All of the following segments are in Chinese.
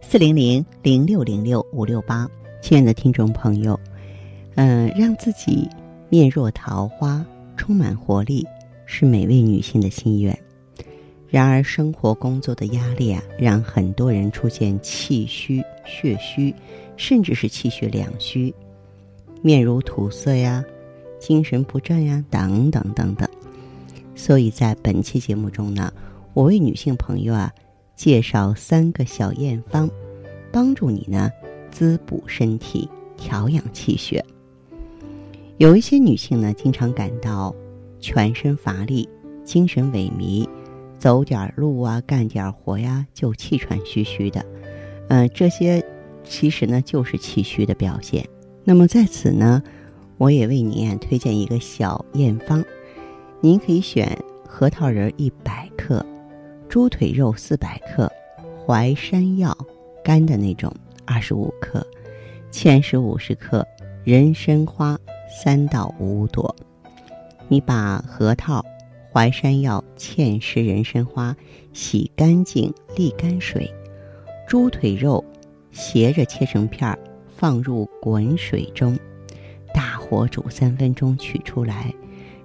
四零零零六零六五六八，亲爱的听众朋友，嗯，让自己面若桃花、充满活力，是每位女性的心愿。然而，生活工作的压力啊，让很多人出现气虚、血虚，甚至是气血两虚，面如土色呀，精神不振呀，等等等等。所以在本期节目中呢，我为女性朋友啊。介绍三个小验方，帮助你呢滋补身体、调养气血。有一些女性呢，经常感到全身乏力、精神萎靡，走点路啊、干点活呀就气喘吁吁的。嗯，这些其实呢就是气虚的表现。那么在此呢，我也为您推荐一个小验方，您可以选核桃仁一百克。猪腿肉四百克，淮山药干的那种二十五克，芡实五十克，人参花三到五朵。你把核桃、淮山药、芡实、人参花洗干净沥干水，猪腿肉斜着切成片儿，放入滚水中，大火煮三分钟，取出来，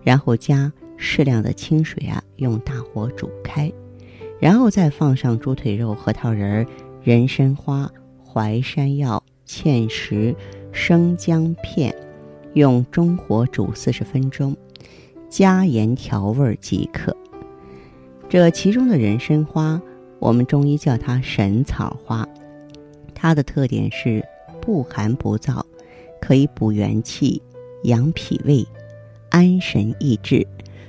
然后加适量的清水啊，用大火煮开。然后再放上猪腿肉、核桃仁、人参花、淮山药、芡实、生姜片，用中火煮四十分钟，加盐调味即可。这其中的人参花，我们中医叫它神草花，它的特点是不寒不燥，可以补元气、养脾胃、安神益智，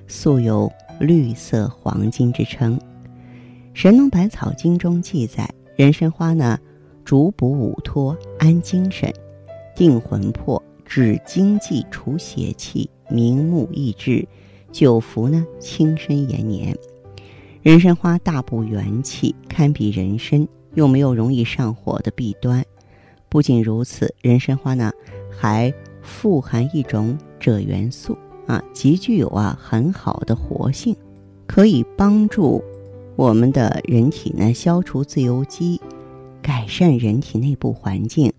素有“绿色黄金”之称。《神农百草经》中记载，人参花呢，主补五托，安精神，定魂魄，止精气，除邪气，明目益智，久服呢，轻身延年。人参花大补元气，堪比人参，又没有容易上火的弊端。不仅如此，人参花呢，还富含一种锗元素啊，极具有啊很好的活性，可以帮助。我们的人体呢，消除自由基，改善人体内部环境，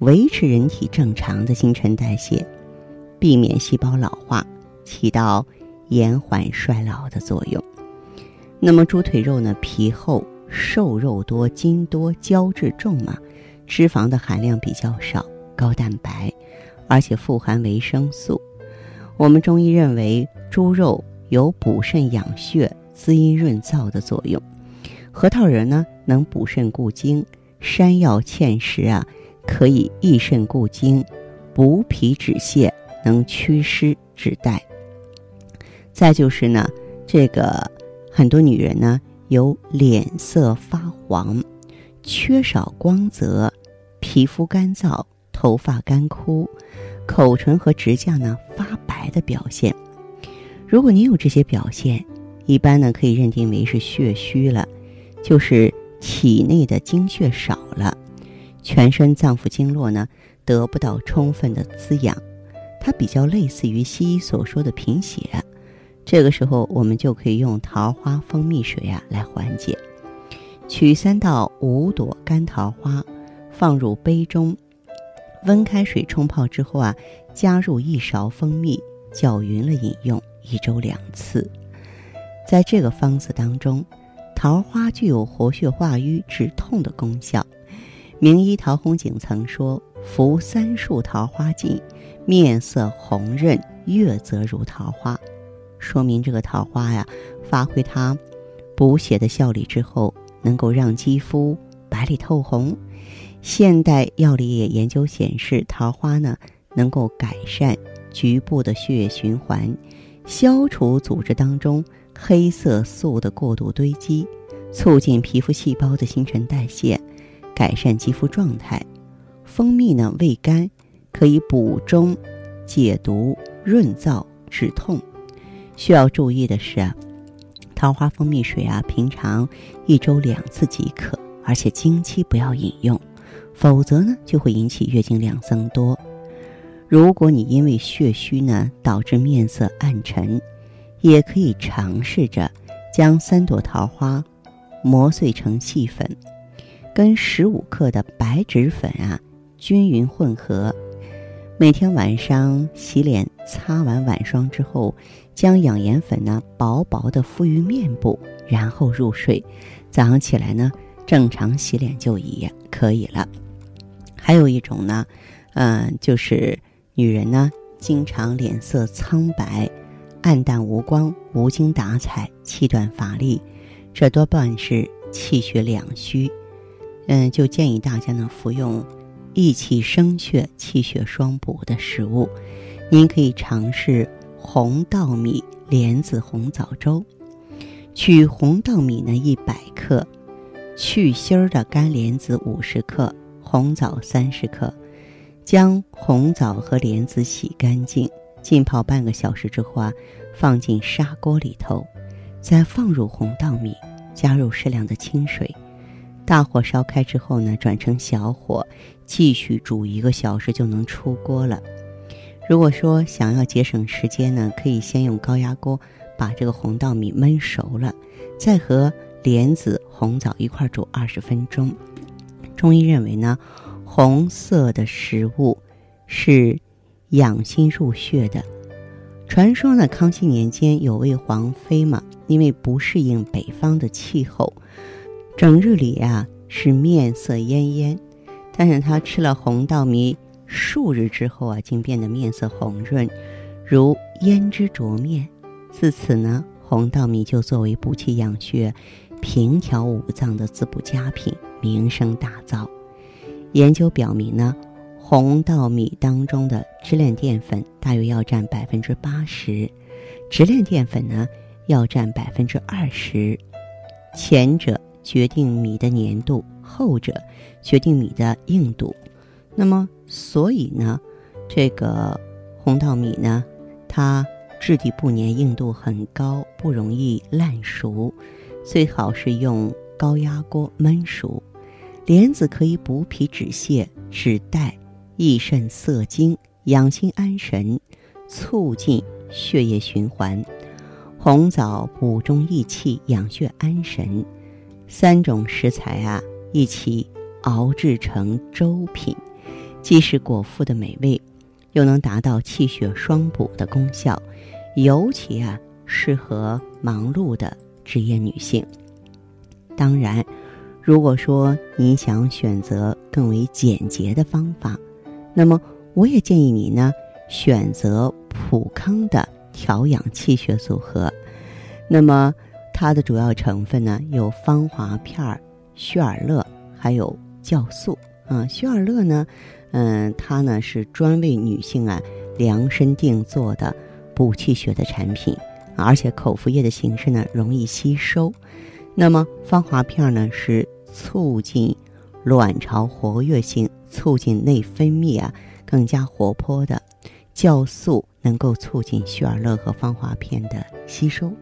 维持人体正常的新陈代谢，避免细胞老化，起到延缓衰老的作用。那么猪腿肉呢，皮厚、瘦肉多、筋多、胶质重嘛，脂肪的含量比较少，高蛋白，而且富含维生素。我们中医认为，猪肉有补肾养血。滋阴润燥的作用，核桃仁呢能补肾固精，山药、芡实啊可以益肾固精，补脾止泻，能祛湿止带。再就是呢，这个很多女人呢有脸色发黄、缺少光泽、皮肤干燥、头发干枯、口唇和指甲呢发白的表现。如果您有这些表现，一般呢，可以认定为是血虚了，就是体内的精血少了，全身脏腑经络呢得不到充分的滋养，它比较类似于西医所说的贫血。这个时候，我们就可以用桃花蜂蜜水啊来缓解。取三到五朵干桃花，放入杯中，温开水冲泡之后啊，加入一勺蜂蜜，搅匀了饮用，一周两次。在这个方子当中，桃花具有活血化瘀、止痛的功效。名医陶弘景曾说：“服三束桃花剂，面色红润，月泽如桃花。”说明这个桃花呀，发挥它补血的效力之后，能够让肌肤白里透红。现代药理也研究显示，桃花呢能够改善局部的血液循环，消除组织当中。黑色素的过度堆积，促进皮肤细胞的新陈代谢，改善肌肤状态。蜂蜜呢，味甘，可以补中、解毒、润燥、止痛。需要注意的是啊，桃花蜂蜜水啊，平常一周两次即可，而且经期不要饮用，否则呢就会引起月经量增多。如果你因为血虚呢导致面色暗沉，也可以尝试着将三朵桃花磨碎成细粉，跟十五克的白芷粉啊均匀混合。每天晚上洗脸擦完晚霜之后，将养颜粉呢薄薄的敷于面部，然后入睡。早上起来呢，正常洗脸就已可以了。还有一种呢，嗯，就是女人呢经常脸色苍白、暗淡无光、无精打采、气短乏力，这多半是气血两虚。嗯，就建议大家呢服用。益气生血、气血双补的食物，您可以尝试红稻米莲子红枣粥。取红稻米呢一百克，去芯儿的干莲子五十克，红枣三十克。将红枣和莲子洗干净，浸泡半个小时之后啊，放进砂锅里头，再放入红稻米，加入适量的清水。大火烧开之后呢，转成小火，继续煮一个小时就能出锅了。如果说想要节省时间呢，可以先用高压锅把这个红稻米焖熟了，再和莲子、红枣一块煮二十分钟。中医认为呢，红色的食物是养心入血的。传说呢，康熙年间有位皇妃嘛，因为不适应北方的气候。整日里啊是面色奄奄，但是她吃了红稻米数日之后啊，竟变得面色红润，如胭脂着面。自此呢，红稻米就作为补气养血、平调五脏的滋补佳品，名声大噪。研究表明呢，红稻米当中的支链淀粉大约要占百分之八十，直链淀粉呢要占百分之二十，前者。决定米的粘度，后者决定米的硬度。那么，所以呢，这个红稻米呢，它质地不粘，硬度很高，不容易烂熟，最好是用高压锅焖熟。莲子可以补脾止泻、止带、益肾涩精、养心安神、促进血液循环。红枣补中益气、养血安神。三种食材啊，一起熬制成粥品，既是果腹的美味，又能达到气血双补的功效，尤其啊适合忙碌的职业女性。当然，如果说你想选择更为简洁的方法，那么我也建议你呢选择普康的调养气血组合。那么。它的主要成分呢有芳华片、血尔乐，还有酵素啊。血尔乐呢，嗯，它呢是专为女性啊量身定做的补气血的产品，而且口服液的形式呢容易吸收。那么芳华片呢是促进卵巢活跃性、促进内分泌啊更加活泼的，酵素能够促进血尔乐和芳华片的吸收。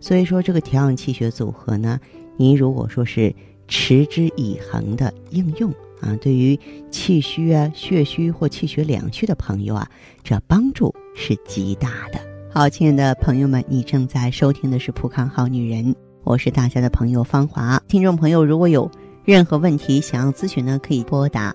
所以说，这个调养气血组合呢，您如果说是持之以恒的应用啊，对于气虚啊、血虚或气血两虚的朋友啊，这帮助是极大的。好，亲爱的朋友们，你正在收听的是《普康好女人》，我是大家的朋友芳华。听众朋友，如果有任何问题想要咨询呢，可以拨打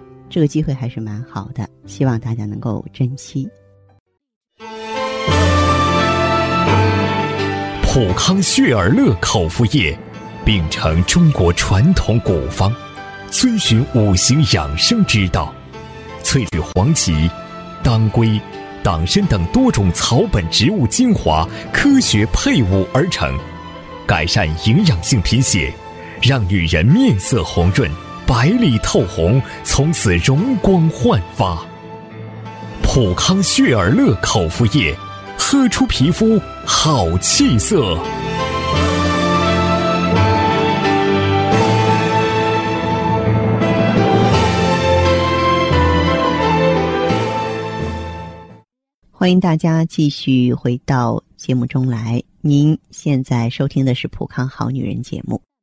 这个机会还是蛮好的，希望大家能够珍惜。普康血尔乐口服液，秉承中国传统古方，遵循五行养生之道，萃取黄芪、当归、党参等多种草本植物精华，科学配伍而成，改善营养性贫血，让女人面色红润、白里透红，从此容光焕发。普康血尔乐口服液，喝出皮肤好气色。欢迎大家继续回到节目中来。您现在收听的是《普康好女人》节目。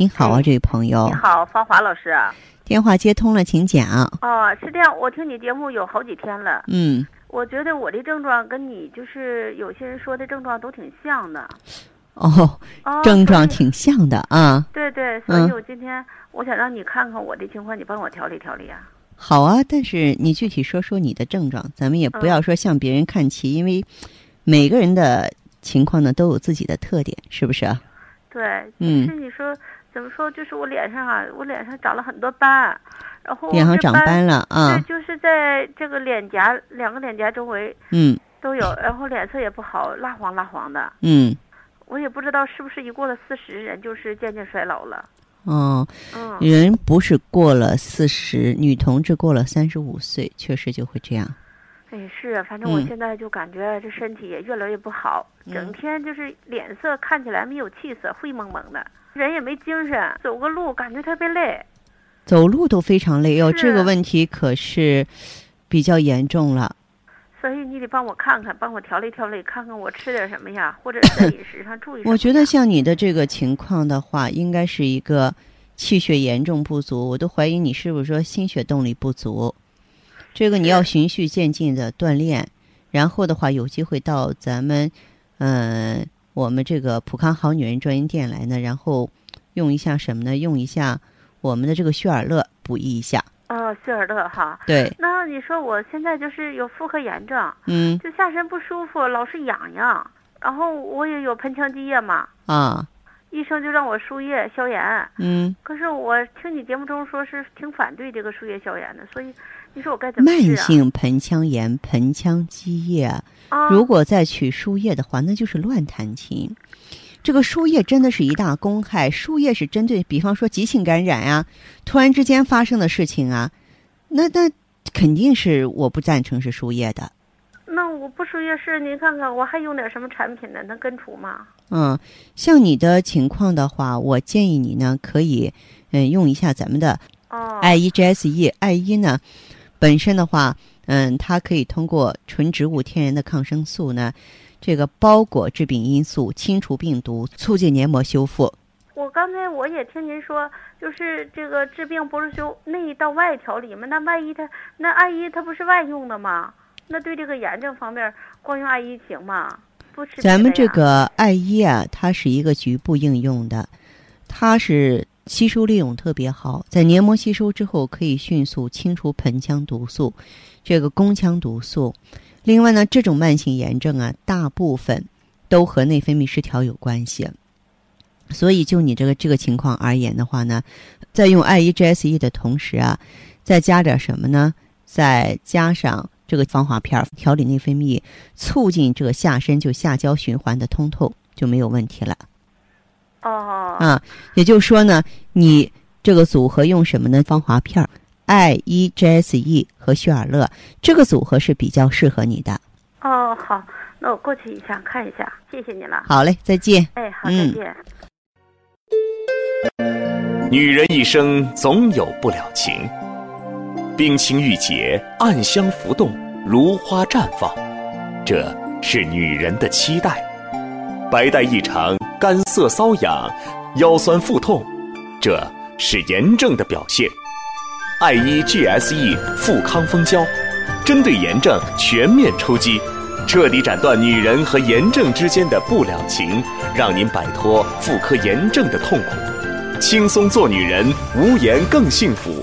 您好啊，这位朋友。你好，芳华老师。电话接通了，请讲。哦，是这样，我听你节目有好几天了。嗯。我觉得我的症状跟你就是有些人说的症状都挺像的。哦。症状挺像的啊。对对，所以我今天我想让你看看我的情况，你帮我调理调理啊。好啊，但是你具体说说你的症状，咱们也不要说向别人看齐，因为每个人的情况呢都有自己的特点，是不是啊？对，嗯，是你说怎么说？就是我脸上啊，我脸上长了很多斑，然后脸上长斑了啊，对，就是在这个脸颊两个脸颊周围，嗯，都有，然后脸色也不好，蜡黄蜡黄的，嗯，我也不知道是不是一过了四十，人就是渐渐衰老了。哦，嗯人不是过了四十，女同志过了三十五岁，确实就会这样。哎，是，反正我现在就感觉这身体也越来越不好，整天就是脸色看起来没有气色，灰蒙蒙的，人也没精神，走个路感觉特别累，走路都非常累哟。这个问题可是比较严重了。所以你得帮我看看，帮我调理调理，看看我吃点什么呀，或者在饮食上注意。我觉得像你的这个情况的话，应该是一个气血严重不足，我都怀疑你是不是说心血动力不足。这个你要循序渐进的锻炼，然后的话有机会到咱们嗯我们这个普康好女人专营店来呢，然后用一下什么呢？用一下我们的这个血尔乐补益一下。哦，血尔乐哈。对。那你说我现在就是有妇科炎症，嗯，就下身不舒服，老是痒痒，然后我也有盆腔积液嘛。啊。医生就让我输液消炎。嗯。可是我听你节目中说是挺反对这个输液消炎的，所以你说我该怎么治啊？慢性盆腔炎、盆腔积液，如果再取输液的话，那就是乱弹琴。这个输液真的是一大公害，输液是针对，比方说急性感染啊，突然之间发生的事情啊，那那肯定是我不赞成是输液的。那我不输液是您看看我还用点什么产品呢？能根除吗？嗯，像你的情况的话，我建议你呢可以嗯用一下咱们的哦，I E G S E 呢本身的话，嗯，它可以通过纯植物天然的抗生素呢。这个包裹致病因素，清除病毒，促进黏膜修复。我刚才我也听您说，就是这个治病不是修内到外调理吗？那万一它那艾依它不是外用的吗？那对这个炎症方面，光用艾依行吗？咱们这个艾依啊，它是一个局部应用的，它是吸收利用特别好，在黏膜吸收之后，可以迅速清除盆腔毒素，这个宫腔毒素。另外呢，这种慢性炎症啊，大部分都和内分泌失调有关系。所以，就你这个这个情况而言的话呢，在用 I E G S E 的同时啊，再加点什么呢？再加上这个防滑片，调理内分泌，促进这个下身就下焦循环的通透，就没有问题了。哦。啊，也就是说呢，你这个组合用什么呢？防滑片。I E G S E 和血尔乐这个组合是比较适合你的。哦，好，那我过去一下看一下，谢谢你了。好嘞，再见。哎，好，再见。女人一生总有不了情，冰清玉洁，暗香浮动，如花绽放，这是女人的期待。白带异常，干涩瘙痒，腰酸腹痛，这是炎症的表现。爱伊 GSE 富康蜂胶，针对炎症全面出击，彻底斩断女人和炎症之间的不了情，让您摆脱妇科炎症的痛苦，轻松做女人，无炎更幸福。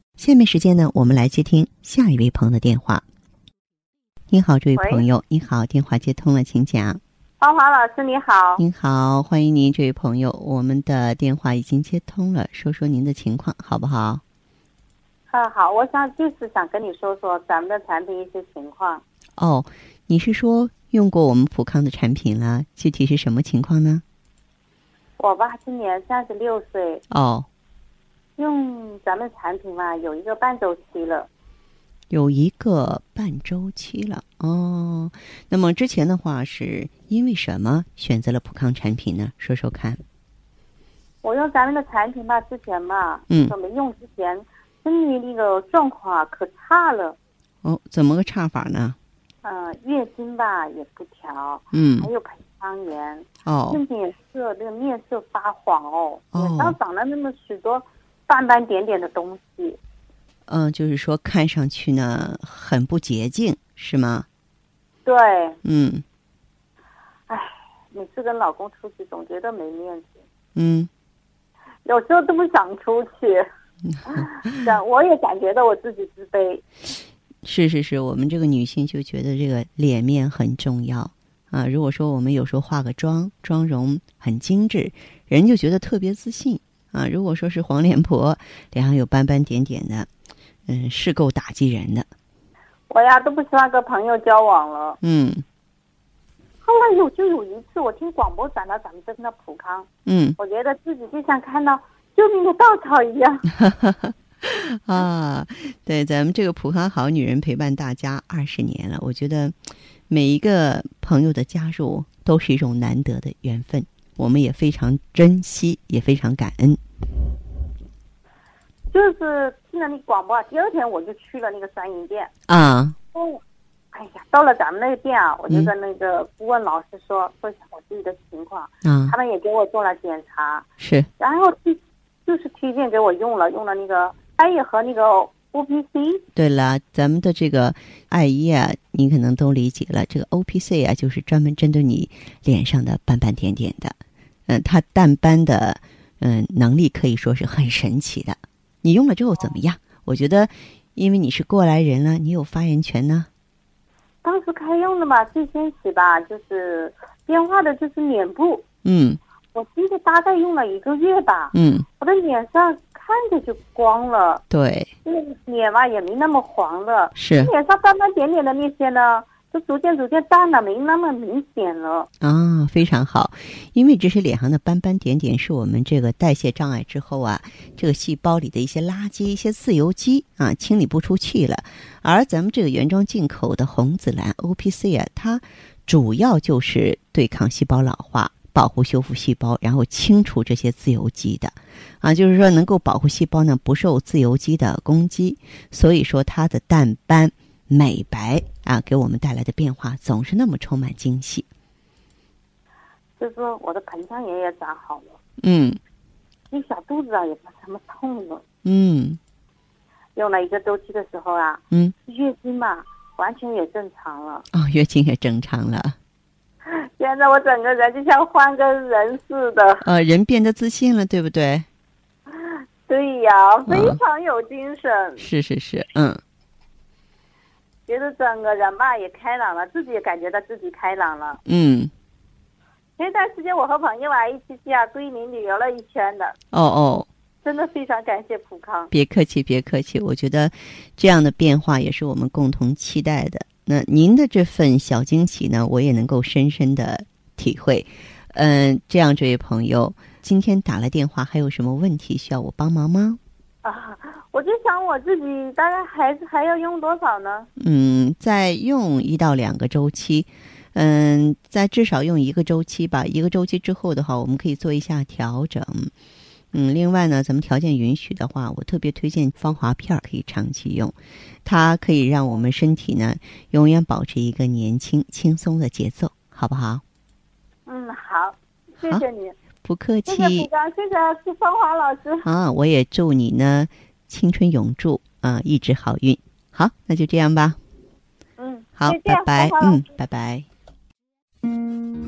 下面时间呢，我们来接听下一位朋友的电话。你好，这位朋友，你好，电话接通了，请讲。芳华老师你好，您好，欢迎您，这位朋友，我们的电话已经接通了，说说您的情况好不好？啊，好，我想就是想跟你说说咱们的产品一些情况。哦，你是说用过我们普康的产品了？具体是什么情况呢？我吧，今年三十六岁。哦。用咱们产品嘛，有一个半周期了。有一个半周期了哦。那么之前的话，是因为什么选择了普康产品呢？说说看。我用咱们的产品吧，之前嘛，嗯，没用之前。身体那个状况啊，可差了。哦，怎么个差法呢？嗯，月经吧也不调。嗯。还有盆腔炎。哦。甚至也是那个面色发黄哦。哦。脸上长了那么许多斑斑点点的东西。嗯，就是说看上去呢很不洁净，是吗？对。嗯。唉，每次跟老公出去总觉得没面子。嗯。有时候都不想出去。感我也感觉到我自己自卑。是是是，我们这个女性就觉得这个脸面很重要啊。如果说我们有时候化个妆，妆容很精致，人就觉得特别自信啊。如果说是黄脸婆，脸上有斑斑点点的，嗯，是够打击人的。我呀都不希望跟朋友交往了。嗯。后来有就有一次，我听广播转到咱们这边的普康。嗯。我觉得自己就像看到。救命的稻草一样 啊！对，咱们这个普康好女人陪伴大家二十年了，我觉得每一个朋友的加入都是一种难得的缘分，我们也非常珍惜，也非常感恩。就是听了你广播，第二天我就去了那个三营店。啊。哦，哎呀，到了咱们那个店啊，我就跟那个顾问老师说说一下我自己的情况，嗯，他们也给我做了检查，是，然后就是推荐给我用了，用了那个艾叶和那个 O P C。对了，咱们的这个艾叶啊，你可能都理解了。这个 O P C 啊，就是专门针对你脸上的斑斑点点的。嗯，它淡斑的嗯能力可以说是很神奇的。你用了之后怎么样？我觉得，因为你是过来人了，你有发言权呢。当时开用的嘛，最先起吧，就是变化的就是脸部。嗯。我记得大概用了一个月吧，嗯，我的脸上看着就光了，对，那个脸嘛也没那么黄了，是。脸上斑斑点点的那些呢，就逐渐逐渐淡了，没那么明显了。啊，非常好，因为这些脸上的斑斑点点是我们这个代谢障碍之后啊，这个细胞里的一些垃圾、一些自由基啊清理不出去了，而咱们这个原装进口的红紫蓝 O P C 啊，它主要就是对抗细胞老化。保护修复细胞，然后清除这些自由基的，啊，就是说能够保护细胞呢不受自由基的攻击，所以说它的淡斑美白啊，给我们带来的变化总是那么充满惊喜。就是说我的盆腔炎也长好了，嗯，你小肚子啊也不怎么痛了，嗯，用了一个周期的时候啊，嗯，月经嘛完全也正常了，哦，月经也正常了。现在我整个人就像换个人似的，呃，人变得自信了，对不对？对呀，非常有精神。是是是，嗯。觉得整个人吧也开朗了，自己也感觉到自己开朗了。嗯。前段时间我和朋友啊一起去啊桂林旅游了一圈的。哦哦，真的非常感谢普康。别客气，别客气。我觉得这样的变化也是我们共同期待的。那您的这份小惊喜呢，我也能够深深的体会。嗯，这样，这位朋友今天打了电话，还有什么问题需要我帮忙吗？啊，我就想我自己大概还还要用多少呢？嗯，再用一到两个周期，嗯，在至少用一个周期吧。一个周期之后的话，我们可以做一下调整。嗯，另外呢，咱们条件允许的话，我特别推荐芳华片儿可以长期用，它可以让我们身体呢永远保持一个年轻轻松的节奏，好不好？嗯，好，谢谢你，不客气。谢谢谢谢是芳华老师。啊，我也祝你呢青春永驻啊，一直好运。好，那就这样吧。嗯，好，拜拜。嗯，拜拜。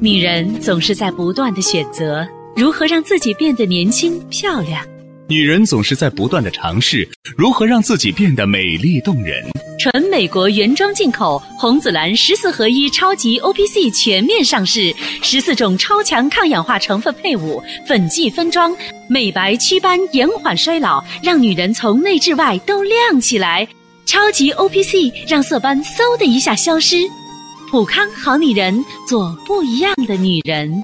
女人总是在不断的选择。如何让自己变得年轻漂亮？女人总是在不断的尝试如何让自己变得美丽动人。纯美国原装进口红紫蓝十四合一超级 O P C 全面上市，十四种超强抗氧化成分配伍，粉剂分装，美白祛斑，延缓衰老，让女人从内至外都亮起来。超级 O P C 让色斑嗖的一下消失。普康好女人，做不一样的女人。